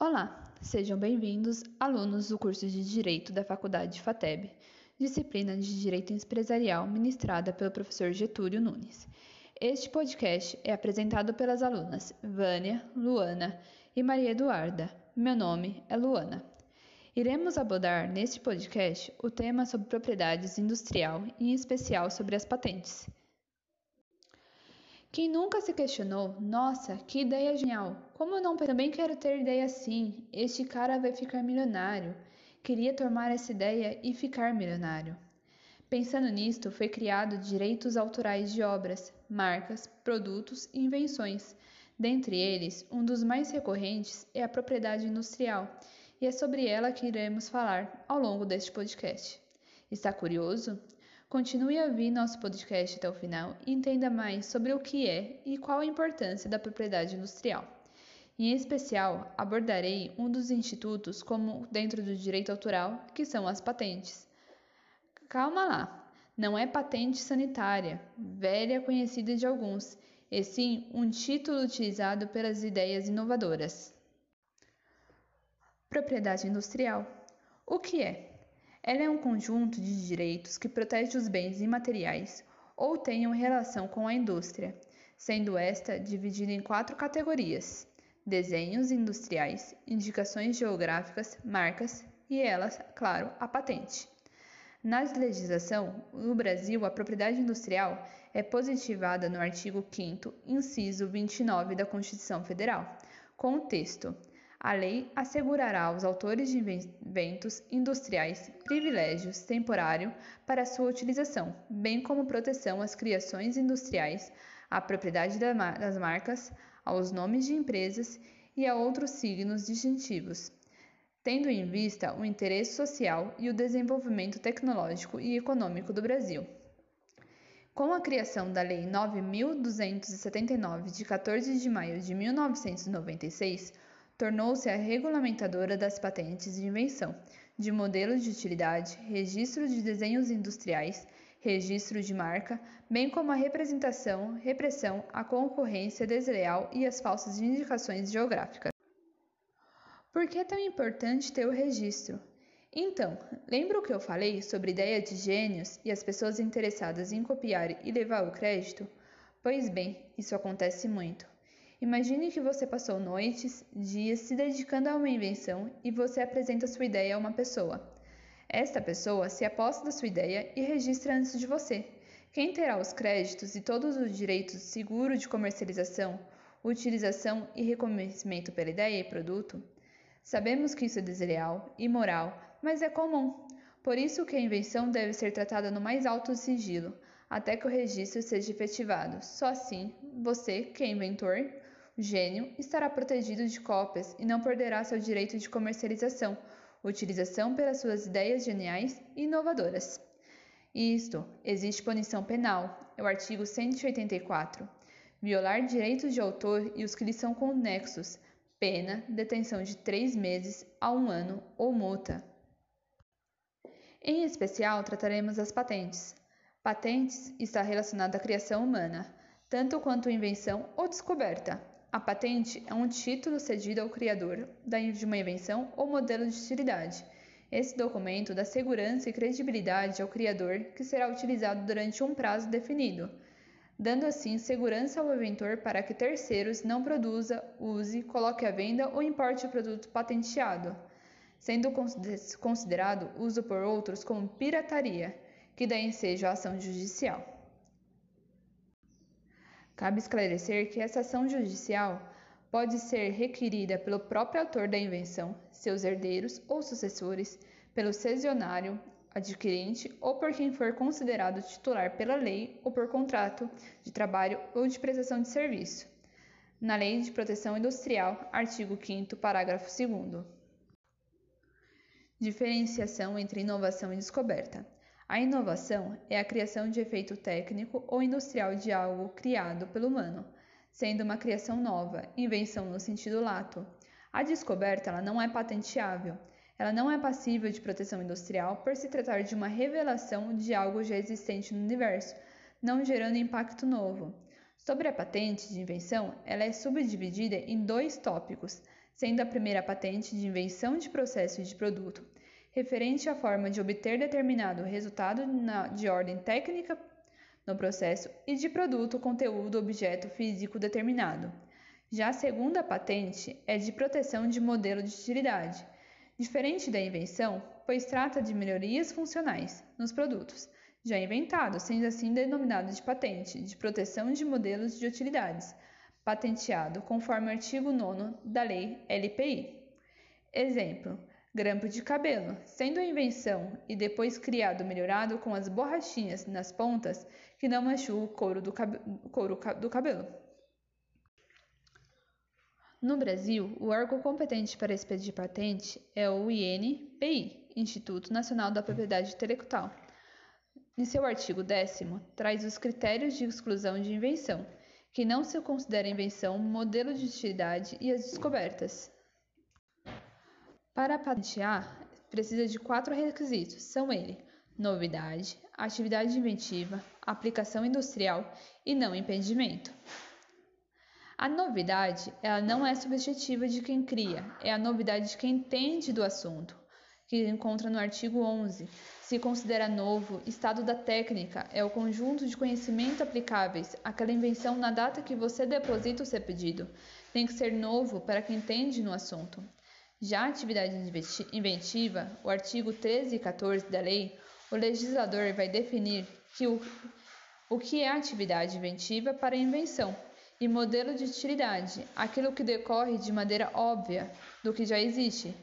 Olá, sejam bem-vindos, alunos do curso de Direito da Faculdade FATEB, disciplina de Direito Empresarial ministrada pelo professor Getúlio Nunes. Este podcast é apresentado pelas alunas Vânia, Luana e Maria Eduarda. Meu nome é Luana. Iremos abordar neste podcast o tema sobre propriedades industrial em especial sobre as patentes. Quem nunca se questionou, nossa, que ideia genial! Como eu não também quero ter ideia assim? Este cara vai ficar milionário. Queria tomar essa ideia e ficar milionário. Pensando nisto, foi criado direitos autorais de obras, marcas, produtos e invenções. Dentre eles, um dos mais recorrentes é a propriedade industrial, e é sobre ela que iremos falar ao longo deste podcast. Está curioso? Continue a ouvir nosso podcast até o final e entenda mais sobre o que é e qual a importância da propriedade industrial. Em especial, abordarei um dos institutos como dentro do direito autoral, que são as patentes. Calma lá, não é patente sanitária, velha conhecida de alguns, e sim um título utilizado pelas ideias inovadoras. Propriedade industrial. O que é? Ela é um conjunto de direitos que protege os bens imateriais ou tenham relação com a indústria, sendo esta dividida em quatro categorias: desenhos industriais, indicações geográficas, marcas e elas, claro, a patente. Na legislação, no Brasil, a propriedade industrial é positivada no artigo 5 inciso 29 da Constituição Federal, com o texto: a lei assegurará aos autores de inventos industriais privilégios temporários para sua utilização, bem como proteção às criações industriais, à propriedade das marcas, aos nomes de empresas e a outros signos distintivos, tendo em vista o interesse social e o desenvolvimento tecnológico e econômico do Brasil. Com a criação da Lei 9279 de 14 de maio de 1996, tornou-se a regulamentadora das patentes de invenção, de modelos de utilidade, registro de desenhos industriais, registro de marca, bem como a representação, repressão, a concorrência desleal e as falsas indicações geográficas. Por que é tão importante ter o registro? Então, lembra o que eu falei sobre ideia de gênios e as pessoas interessadas em copiar e levar o crédito? Pois bem, isso acontece muito. Imagine que você passou noites, dias se dedicando a uma invenção e você apresenta sua ideia a uma pessoa. Esta pessoa se aposta da sua ideia e registra antes de você. Quem terá os créditos e todos os direitos seguro de comercialização, utilização e reconhecimento pela ideia e produto? Sabemos que isso é desleal, imoral, mas é comum. Por isso que a invenção deve ser tratada no mais alto sigilo, até que o registro seja efetivado. Só assim, você, que é inventor, gênio estará protegido de cópias e não perderá seu direito de comercialização, utilização pelas suas ideias geniais e inovadoras. Isto, existe punição penal, é o artigo 184. Violar direitos de autor e os que lhes são conexos, pena, detenção de três meses a um ano ou multa. Em especial, trataremos as patentes. Patentes está relacionada à criação humana, tanto quanto invenção ou descoberta, a patente é um título cedido ao criador de uma invenção ou modelo de utilidade. Esse documento dá segurança e credibilidade ao criador que será utilizado durante um prazo definido, dando assim segurança ao inventor para que terceiros não produza, use, coloque à venda ou importe o produto patenteado, sendo considerado uso por outros como pirataria, que dá ensejo à ação judicial. Cabe esclarecer que essa ação judicial pode ser requerida pelo próprio autor da invenção, seus herdeiros ou sucessores, pelo cesionário, adquirente ou por quem for considerado titular pela lei ou por contrato de trabalho ou de prestação de serviço. Na Lei de Proteção Industrial, artigo 5 parágrafo 2 Diferenciação entre inovação e descoberta. A inovação é a criação de efeito técnico ou industrial de algo criado pelo humano, sendo uma criação nova, invenção no sentido lato. A descoberta ela não é patenteável, ela não é passível de proteção industrial por se tratar de uma revelação de algo já existente no universo, não gerando impacto novo. Sobre a patente de invenção, ela é subdividida em dois tópicos, sendo a primeira a patente de invenção de processo e de produto, referente à forma de obter determinado resultado na, de ordem técnica no processo e de produto, conteúdo, objeto físico determinado. Já a segunda patente é de proteção de modelo de utilidade, diferente da invenção, pois trata de melhorias funcionais nos produtos já inventados, sendo assim denominado de patente de proteção de modelos de utilidades, patenteado conforme o artigo 9 da Lei LPI. Exemplo: grampo de cabelo, sendo a invenção e depois criado melhorado com as borrachinhas nas pontas que não machuam o couro do, cab couro do cabelo. No Brasil, o órgão competente para expedir patente é o INPI, Instituto Nacional da Propriedade Intelectual. Em seu artigo 10, traz os critérios de exclusão de invenção, que não se considera invenção, modelo de utilidade e as descobertas. Para patentear, precisa de quatro requisitos: são ele novidade, atividade inventiva, aplicação industrial e não impedimento. A novidade, ela não é subjetiva de quem cria, é a novidade de quem entende do assunto, que encontra no artigo 11. Se considera novo, estado da técnica é o conjunto de conhecimento aplicáveis àquela invenção na data que você deposita o seu pedido. Tem que ser novo para quem entende no assunto. Já a atividade inventiva, o artigo 13 e 14 da lei, o legislador vai definir que o, o que é atividade inventiva para invenção e modelo de utilidade, aquilo que decorre de maneira óbvia do que já existe.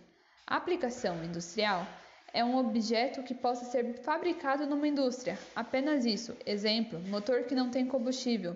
A aplicação industrial é um objeto que possa ser fabricado numa indústria, apenas isso. Exemplo: motor que não tem combustível.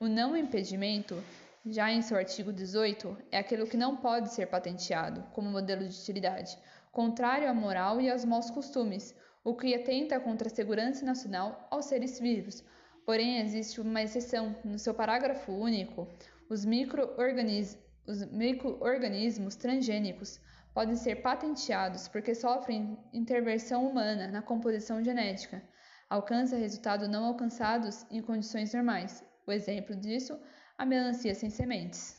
O não impedimento já em seu artigo 18, é aquilo que não pode ser patenteado como modelo de utilidade, contrário à moral e aos maus costumes, o que atenta contra a segurança nacional aos seres vivos. Porém, existe uma exceção. No seu parágrafo único, os micro-organismos transgênicos podem ser patenteados porque sofrem intervenção humana na composição genética, alcançam resultados não alcançados em condições normais. O exemplo disso a melancia sem sementes.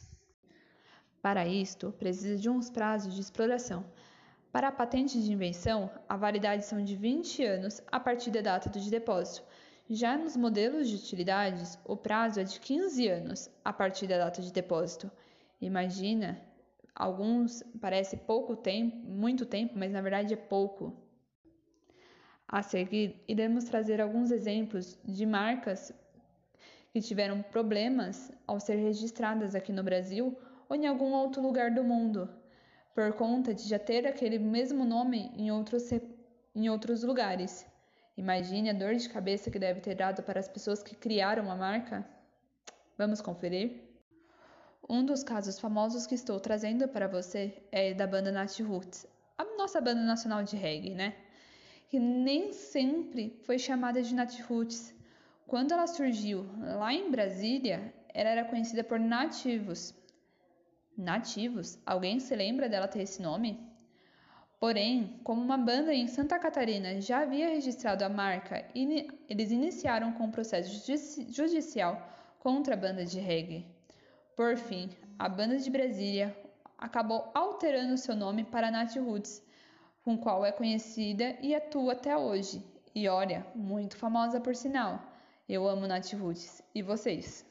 Para isto, precisa de uns prazos de exploração. Para a patente de invenção, a validade são de 20 anos a partir da data de depósito. Já nos modelos de utilidades, o prazo é de 15 anos a partir da data de depósito. Imagina, alguns parece pouco tempo, muito tempo, mas na verdade é pouco. A seguir, iremos trazer alguns exemplos de marcas que tiveram problemas ao ser registradas aqui no Brasil ou em algum outro lugar do mundo, por conta de já ter aquele mesmo nome em outros, em outros lugares. Imagine a dor de cabeça que deve ter dado para as pessoas que criaram a marca. Vamos conferir? Um dos casos famosos que estou trazendo para você é da banda Nat Roots, a nossa banda nacional de reggae, né? Que nem sempre foi chamada de Nat Roots, quando ela surgiu lá em Brasília, ela era conhecida por nativos. Nativos? Alguém se lembra dela ter esse nome? Porém, como uma banda em Santa Catarina já havia registrado a marca, eles iniciaram com um processo judicial contra a banda de reggae. Por fim, a banda de Brasília acabou alterando seu nome para Nat Roots, com qual é conhecida e atua até hoje. E olha, muito famosa por sinal. Eu amo Nath Roots. E vocês?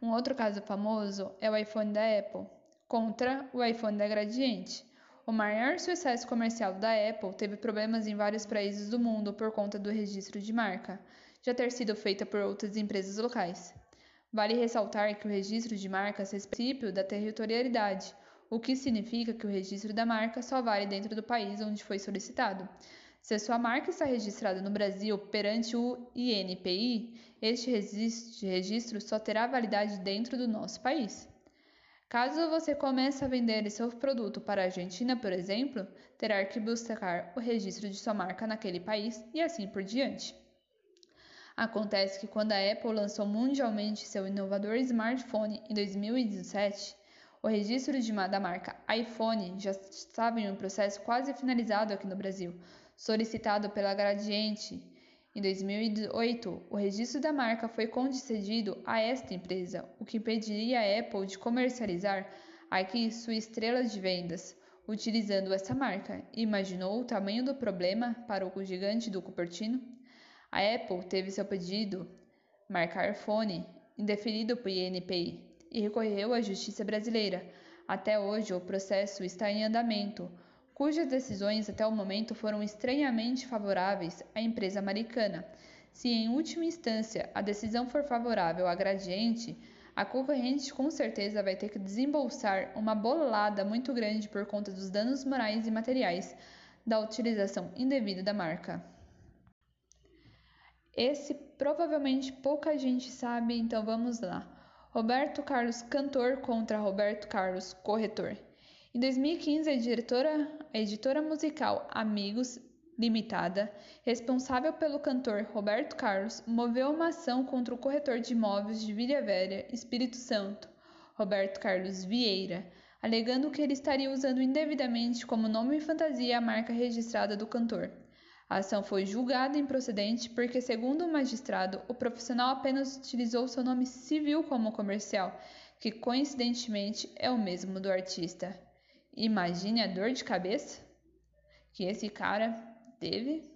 Um outro caso famoso é o iPhone da Apple contra o iPhone da Gradiente. O maior sucesso comercial da Apple teve problemas em vários países do mundo por conta do registro de marca, já ter sido feita por outras empresas locais. Vale ressaltar que o registro de marcas é princípio da territorialidade, o que significa que o registro da marca só vale dentro do país onde foi solicitado. Se a sua marca está registrada no Brasil perante o INPI, este registro só terá validade dentro do nosso país. Caso você comece a vender seu produto para a Argentina, por exemplo, terá que buscar o registro de sua marca naquele país e assim por diante. Acontece que quando a Apple lançou mundialmente seu inovador smartphone em 2017, o registro de, da marca iPhone já estava em um processo quase finalizado aqui no Brasil, solicitado pela Gradiente Em 2008, o registro da marca foi concedido a esta empresa, o que impediria a Apple de comercializar aqui sua estrela de vendas utilizando essa marca. Imaginou o tamanho do problema para o gigante do Cupertino? A Apple teve seu pedido marcar fone indeferido por INPI e recorreu à justiça brasileira. Até hoje, o processo está em andamento cujas decisões até o momento foram estranhamente favoráveis à empresa americana. Se em última instância a decisão for favorável à Gradiente, a concorrente com certeza vai ter que desembolsar uma bolada muito grande por conta dos danos morais e materiais da utilização indevida da marca. Esse provavelmente pouca gente sabe, então vamos lá. Roberto Carlos cantor contra Roberto Carlos corretor. Em 2015, a, diretora, a editora musical Amigos Limitada, responsável pelo cantor Roberto Carlos, moveu uma ação contra o corretor de imóveis de Vila Velha, Espírito Santo, Roberto Carlos Vieira, alegando que ele estaria usando indevidamente como nome e fantasia a marca registrada do cantor. A ação foi julgada improcedente porque, segundo o magistrado, o profissional apenas utilizou seu nome civil como comercial, que coincidentemente é o mesmo do artista. Imagine a dor de cabeça que esse cara teve